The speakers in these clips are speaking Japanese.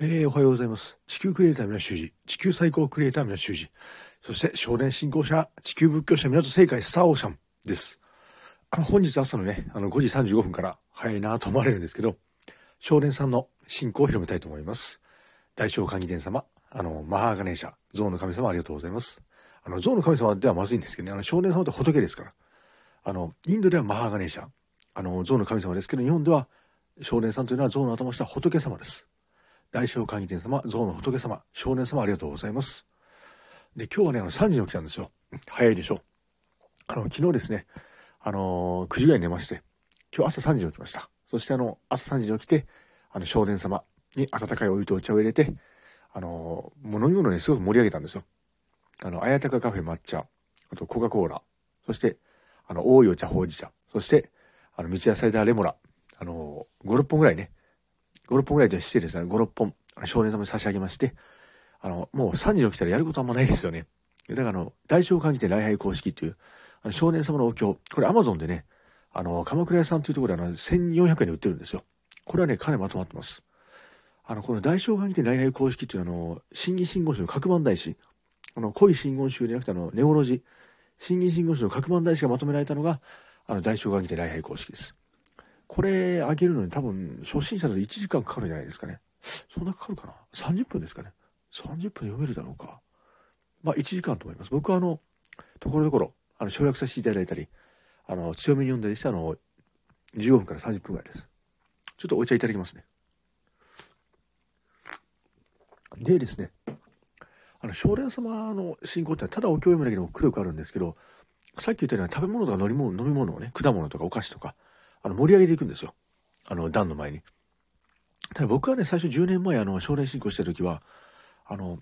えー、おはようございます。地球クリエイター皆修二、地球最高クリエイター皆修二、そして少年信仰者、地球仏教者港正解スターオーシャンです。あの、本日朝のね、あの5時35分から早いなと思われるんですけど、少年さんの信仰を広めたいと思います。大正寛義殿様、あの、マハーガネーシャ、象の神様ありがとうございます。あの、象の神様ではまずいんですけどね、あの、少年様って仏ですから。あの、インドではマハーガネーシャ、あの、象の神様ですけど、日本では少年さんというのは象の頭をした仏様です。大正寛義殿様、象の仏様、少年様ありがとうございます。で、今日はね、あの、3時に起きたんですよ。早いでしょ。あの、昨日ですね、あのー9時ぐらいに寝まして、今日朝3時に起きました。そしてあの、朝3時に起きて、あの、少年様に温かいお湯とお茶を入れて、あのー飲み物にすごく盛り上げたんですよ。あの、あやたかカフェ抹茶、あとコカ・コーラ、そして、あの、多いお茶ほうじ茶、そして、あの、道野菜ダーレモラ、あのー、5、6本ぐらいね、5、6本ぐらいでしてですね、5、6本、少年様に差し上げまして、あの、もう3時に起きたらやることあんまないですよね。だからあの、大正寛義殿礼拝公式っていう、あの少年様のお経、これアマゾンでね、あの、鎌倉屋さんというところであの、1400円で売ってるんですよ。これはね、かなりまとまってます。あの、この大正寛義殿礼拝公式っていうのは、あの、新義真言宗の各番大師、あの、濃い真言宗でなくてあの、ネオロジ、新義真言宗の各番大師がまとめられたのが、あの、大正寛義殿礼拝公式です。これ、あげるのに多分、初心者だと1時間かかるんじゃないですかね。そんなかかるかな ?30 分ですかね。30分読めるだろうか。まあ、1時間と思います。僕はあの、ところどころ、あの、省略させていただいたり、あの、強めに読んだりして、あの、15分から30分ぐらいです。ちょっとお茶いただきますね。でですね、あの、少年様の信仰ってのはただお経を読むだけでもくどくあるんですけど、さっき言ったような食べ物とか飲み物飲み物をね、果物とかお菓子とか、あの、盛り上げていくんですよ。あの、段の前に。ただ僕はね、最初10年前、あの、少年信仰してる時は、あの、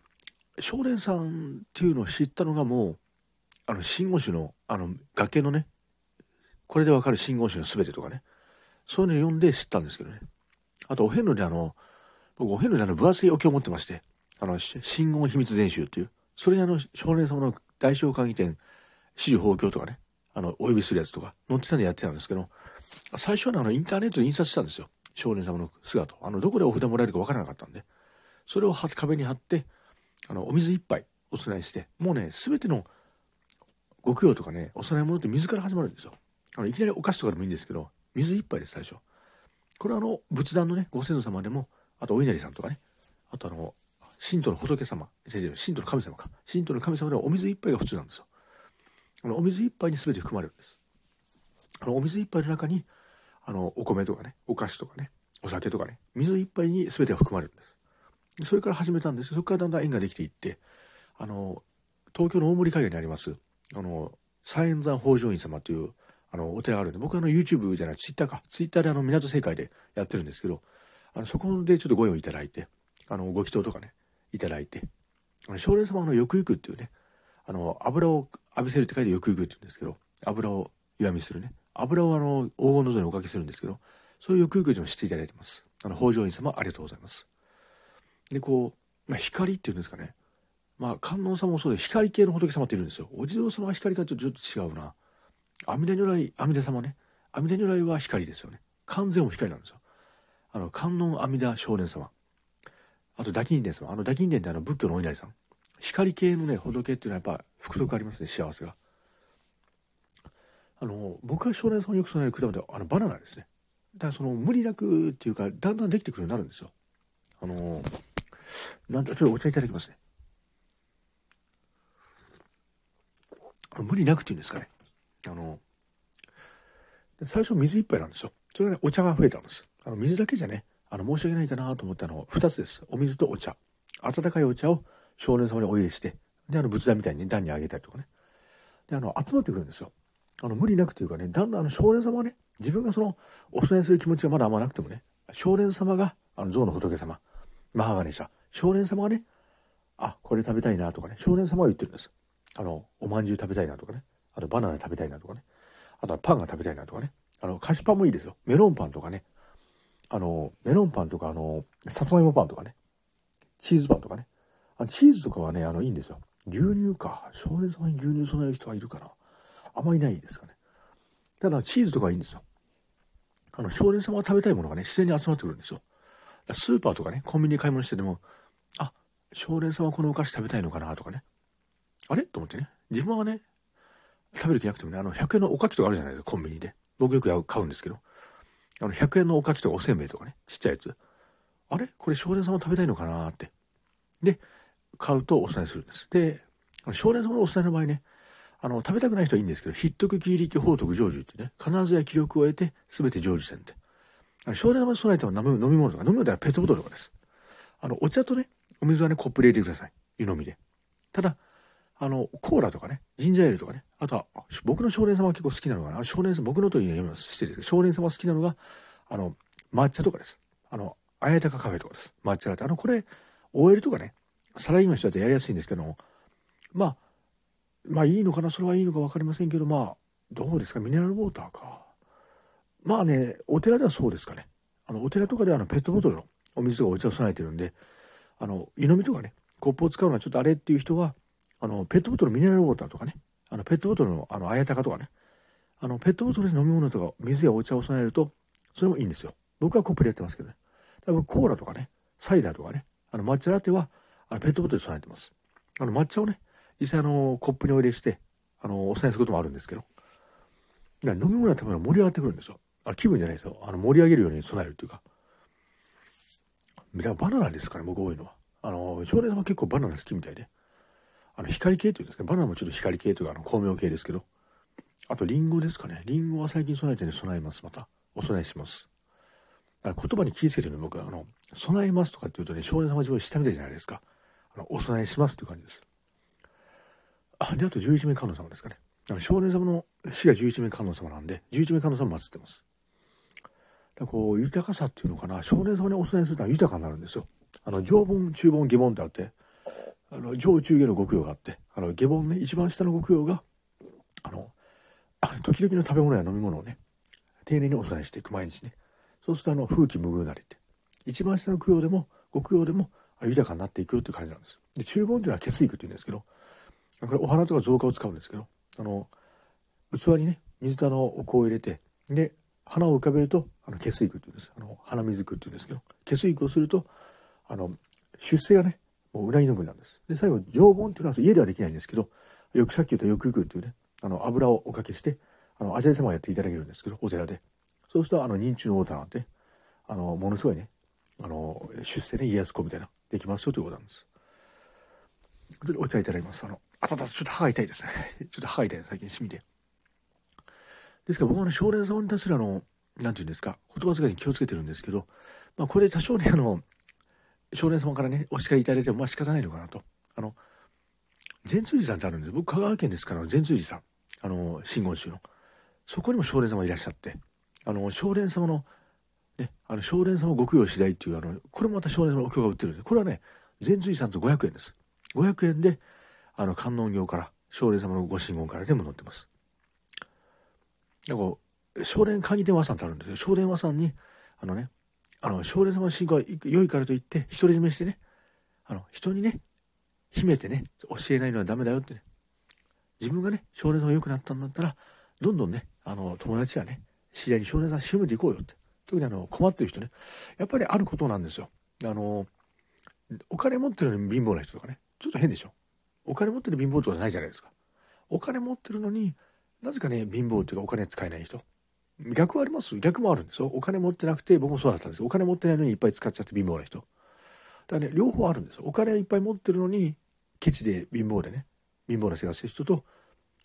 少年さんっていうのを知ったのがもう、あの、真言宗の、あの、崖のね、これでわかる真言宗の全てとかね、そういうのを読んで知ったんですけどね。あと、お遍路であの、僕、お遍路であの、分厚いお経を持ってまして、あの、し真言秘密全集っていう、それにあの、少年様の大正寛義殿、四十法経とかね、あの、お呼びするやつとか、載ってたんでやってたんですけど、最初はあの、インターネットで印刷したんですよ。少年様の姿。あの、どこでお札もらえるかわからなかったんで。それを壁に貼って、あの、お水一杯お供えして、もうね、すべてのご供養とかね、お供え物って水から始まるんですよ。あの、いきなりお菓子とかでもいいんですけど、水一杯です、最初。これはあの、仏壇のね、ご先祖様でも、あとお稲荷さんとかね、あとあの、神道の仏様、神道の神様か。神道の神様ではお水一杯が普通なんですよ。あの、お水一杯に全て含まれるんです。あの、お水一杯の中に、あの、お米とかね、お菓子とかね、お酒とかね、水一杯に全てが含まれるんです。それから始めたんです。そこからだんだん縁ができていって、あの、東京の大森海岸にあります、あの、三円山北条院様という、あの、お寺があるんで、僕はあの、YouTube じゃない、Twitter か、Twitter であの、港正解でやってるんですけど、あの、そこでちょっとご用意いただいて、あの、ご祈祷とかね、いただいて、あの、少年様のよくゆくっていうね、あの、油を浴びせるって書いてよくゆくって言うんですけど、油を湯あみするね。油をあの、黄金の像におかけするんですけど、そういうよくゆくというのをしていただいてます。あの、北条院様ありがとうございます。で、こう、まあ、光っていうんですかね。まあ、観音様もそうで、光系の仏様っているんですよ。お地蔵様は光かちょっと違うな。阿弥陀如来、阿弥陀様ね。阿弥陀如来は光ですよね。完全も光なんですよ。あの、観音阿弥陀少年様。あと、大金殿様。あの、大金殿ってあの、仏教のお稲荷さん。光系のね、仏っていうのはやっぱ、福徳ありますね、幸せが。あの、僕が少年さんよく備える果物は、あの、バナナですね。だからその、無理なくっていうか、だんだんできてくるようになるんですよ。あの、なんだ、ちょっとお茶いただきますね。無理なくっていうんですかね。あの、最初水一杯なんですよ。それがね、お茶が増えたんです。あの、水だけじゃね、あの、申し訳ないかなと思ったの、二つです。お水とお茶。温かいお茶を少年様にお入れして、で、あの、仏壇みたいに段にあげたりとかね。で、あの、集まってくるんですよ。あの、無理なくというかね、だんだんあの、少年様はね、自分がその、お供えする気持ちがまだあんまなくてもね、少年様が、あの、象の仏様、マハガネシャ、少年様がね、あ、これ食べたいなとかね、少年様は言ってるんです。あの、おまんじゅう食べたいなとかね、あとバナナ食べたいなとかね、あとはパンが食べたいなとかね、あの、菓子パンもいいですよ。メロンパンとかね、あの、メロンパンとか、あの、さつまいもパンとかね、チーズパンとかね、あチーズとかはね、あの、いいんですよ。牛乳か。少年様に牛乳備える人はいるかな。あんまりないですかね。ただ、チーズとかはいいんですよ。あの、少年様が食べたいものがね、自然に集まってくるんですよ。スーパーとかね、コンビニで買い物してても、あ、少年さんはこのお菓子食べたいのかなとかね。あれ？と思ってね。自分はね、食べる気なくてもね、あの、100円のおかきとかあるじゃないですか、コンビニで。僕よく買うんですけど。あの、100円のおかきとかおせんべいとかね、ちっちゃいやつ。あれ？これ少年様食べたいのかなって。で、買うとお伝えするんです。で、少年様のお伝えの場合ね、あの、食べたくない人はいいんですけど、筆徳、気力、法徳、成就ってね、必ずや気力を得て、すべて成就せんって。少年様に備えては飲み物とか、飲み物ではペットボトルとかです。あの、お茶とね、お水はね、コップ入れてください。湯飲みで。ただ、あの、コーラとかね、ジンジャーエールとかね、あとは、僕の少年様は結構好きなのが、少年様、僕のというには読みます。失礼ですけど、少年様好きなのが、あの、抹茶とかです。あの、あやたかカフェとかです。抹茶ラテ。あの、これ、OL とかね、サラリーマンの人だとやりやすいんですけどもまあ、まあいいのかな、それはいいのか分かりませんけど、まあ、どうですか、ミネラルウォーターか。まあね、お寺ではそうですかね。あの、お寺とかではあのペットボトルのお水とかお茶を備えてるんで、あの、湯飲みとかね、コップを使うのはちょっとあれっていう人は、あの、ペットボトルミネラルウォーターとかね、あの、ペットボトルの、あの、あやたかとかね、あの、ペットボトルで飲み物とか水やお茶を備えると、それもいいんですよ。僕はコップでやってますけどね。多分コーラとかね、サイダーとかね、あの、抹茶ラテは、あの、ペットボトルで備えてます。あの、抹茶をね、実際あの、コップにお入れして、あの、お伝えすることもあるんですけど、飲み物のために盛り上がってくるんですよ。あ気分じゃないですよ。あの、盛り上げるように備えるっていうか。バナナですかね、僕多いのは。あの、少年様結構バナナ好きみたいで。あの、光系というんですか、バナナもちょっと光系というか、あの、光明系ですけど。あと、リンゴですかね。リンゴは最近備えてね、備えます。また。お供えします。言葉に気をつけてるの僕は、あの、備えますとかって言うとね、少年様自分下みたいじゃないですか。あの、お供えしますっていう感じです。あ、で、あと11名観音様ですかね。あの少年様の死が11名観音様なんで、11名観音様祀ってます。だこう、豊かさっていうのかな、少年様にお供えすると豊かになるんですよ。あの、上盆、中盆、下盆ってあって、あの、上中下の極用があって、あの、下盆ね、一番下の極用が、あの、時々の食べ物や飲み物をね、丁寧にお供えしていく、毎日ね。そうすると、あの、風紀無遇なりって。一番下の供養でも、極用でも、豊かになっていくよっていう感じなんです。で、中盆っていうのは血育っていうんですけど、これお花とか造花を使うんですけど、あの、器にね、水とあの、お香を入れて、で、花を浮かべると、あの、血育っていうんです。あの、花水区っていうんですけど、血育をすると、あの、出世がね、もう裏に飲むなんです。で、最後、常盆っていうのは家ではできないんですけど、よくさっき言ったよくくっていうね、あの、油をおかけして、あの、アジア様をやっていただけるんですけど、お寺で。そうすると、あの、認知のウォーターなんて、あの、ものすごいね、あの、出世ね、家康公みたいな、できますよということなんです。お茶いただきます。あの、あたた、ちょっと歯が痛いですね。ちょっと歯が痛い最近、しみで。ですから僕はあの、少年様に対するあの、なんていうんですか、言葉遣いに気をつけてるんですけど、まあこれ多少ね、あの、少年様からね、お叱りいただいても、まあ仕方ないのかなと。あの、善通寺さんってあるんです。僕、香川県ですから、善通寺さん。あの、真言宗の。そこにも少年様いらっしゃって、あの、少年様の、ね、あの、少年様ご供養次第っていう、あの、これもまた少年様のお経が売ってるんで、これはね、善通寺さんと500円です。500円で、あの、観音業から、少年様のご神言から全部載ってます。なんか、少年鍵電話さんってあるんですよ。少年和さんに、あのね、あの、少年様の信仰は良いからといって、独り占めしてね、あの、人にね、秘めてね、教えないのはダメだよってね。自分がね、少年様が良くなったんだったら、どんどんね、あの、友達やね、知り合いに少年さん広めていこうよって。特にあの、困ってる人ね、やっぱりあることなんですよ。あの、お金持ってるのに貧乏な人とかね、ちょっと変でしょ。お金持ってる貧乏とかじゃないじゃないですか。お金持ってるのになぜかね、貧乏っていうかお金使えない人。逆はあります逆もあるんですよ。お金持ってなくて、僕もそうだったんですお金持ってないのにいっぱい使っちゃって貧乏な人。だからね、両方あるんですよ。お金いっぱい持ってるのに、ケチで貧乏でね、貧乏な生活してる人と、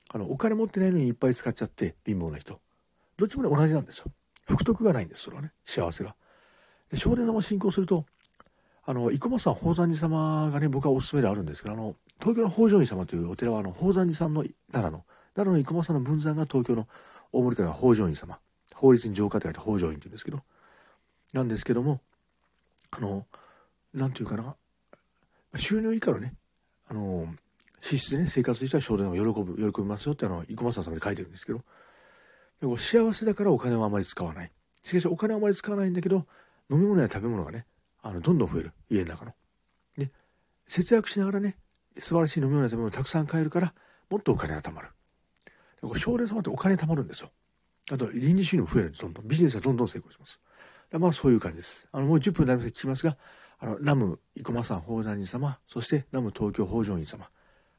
あの、お金持ってないのにいっぱい使っちゃって貧乏な人。どっちもね、同じなんですよ。福徳がないんです、それはね。幸せが。で、少年様を信仰すると、あの、生駒さん宝山寺様がね、僕はおすすめであるんですけど、あの、東京の北条院様というお寺は、あの、宝山寺さんの奈良の、奈良の生駒さんの分山が東京の大森から北条院様。法律に浄化って書いて北条院って言うんですけど、なんですけども、あの、なんていうかな、収入以下のね、あの、支出でね、生活したら少年を喜ぶ、喜びますよって、あの、生駒さん様で書いてるんですけど、でも幸せだからお金をあまり使わない。しかしお金をあまり使わないんだけど、飲み物や食べ物がね、あの、どんどん増える。家の中の。で、節約しながらね、素晴らしい飲み物や食べ物をたくさん買えるから、もっとお金が貯まる。少年様ってお金貯まるんですよ。あと、臨時収入も増えるんです、どんどん。ビジネスはどんどん成功します。まあそういう感じです。あの、もう10分になりまして聞きますが、あの、ナム生駒さん法壇院様、そしてナム東京北条院様、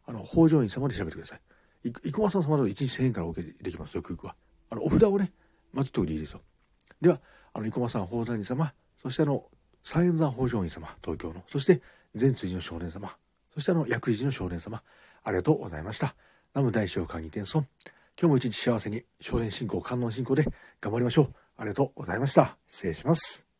あの、北条院様で調べてください。生駒さん様で1日1000円からお受けできますよ、空港は。あの、お札をね、待つとりいいですよ。では、あの、生駒さん法壇院様、そしてあの、三円山北条院様、東京の、そして全辻の少年様、そしてあの、薬事の少年様、ありがとうございました。南無大将会議天尊。今日も一日幸せに、少年信仰、観音信仰で頑張りましょう。ありがとうございました。失礼します。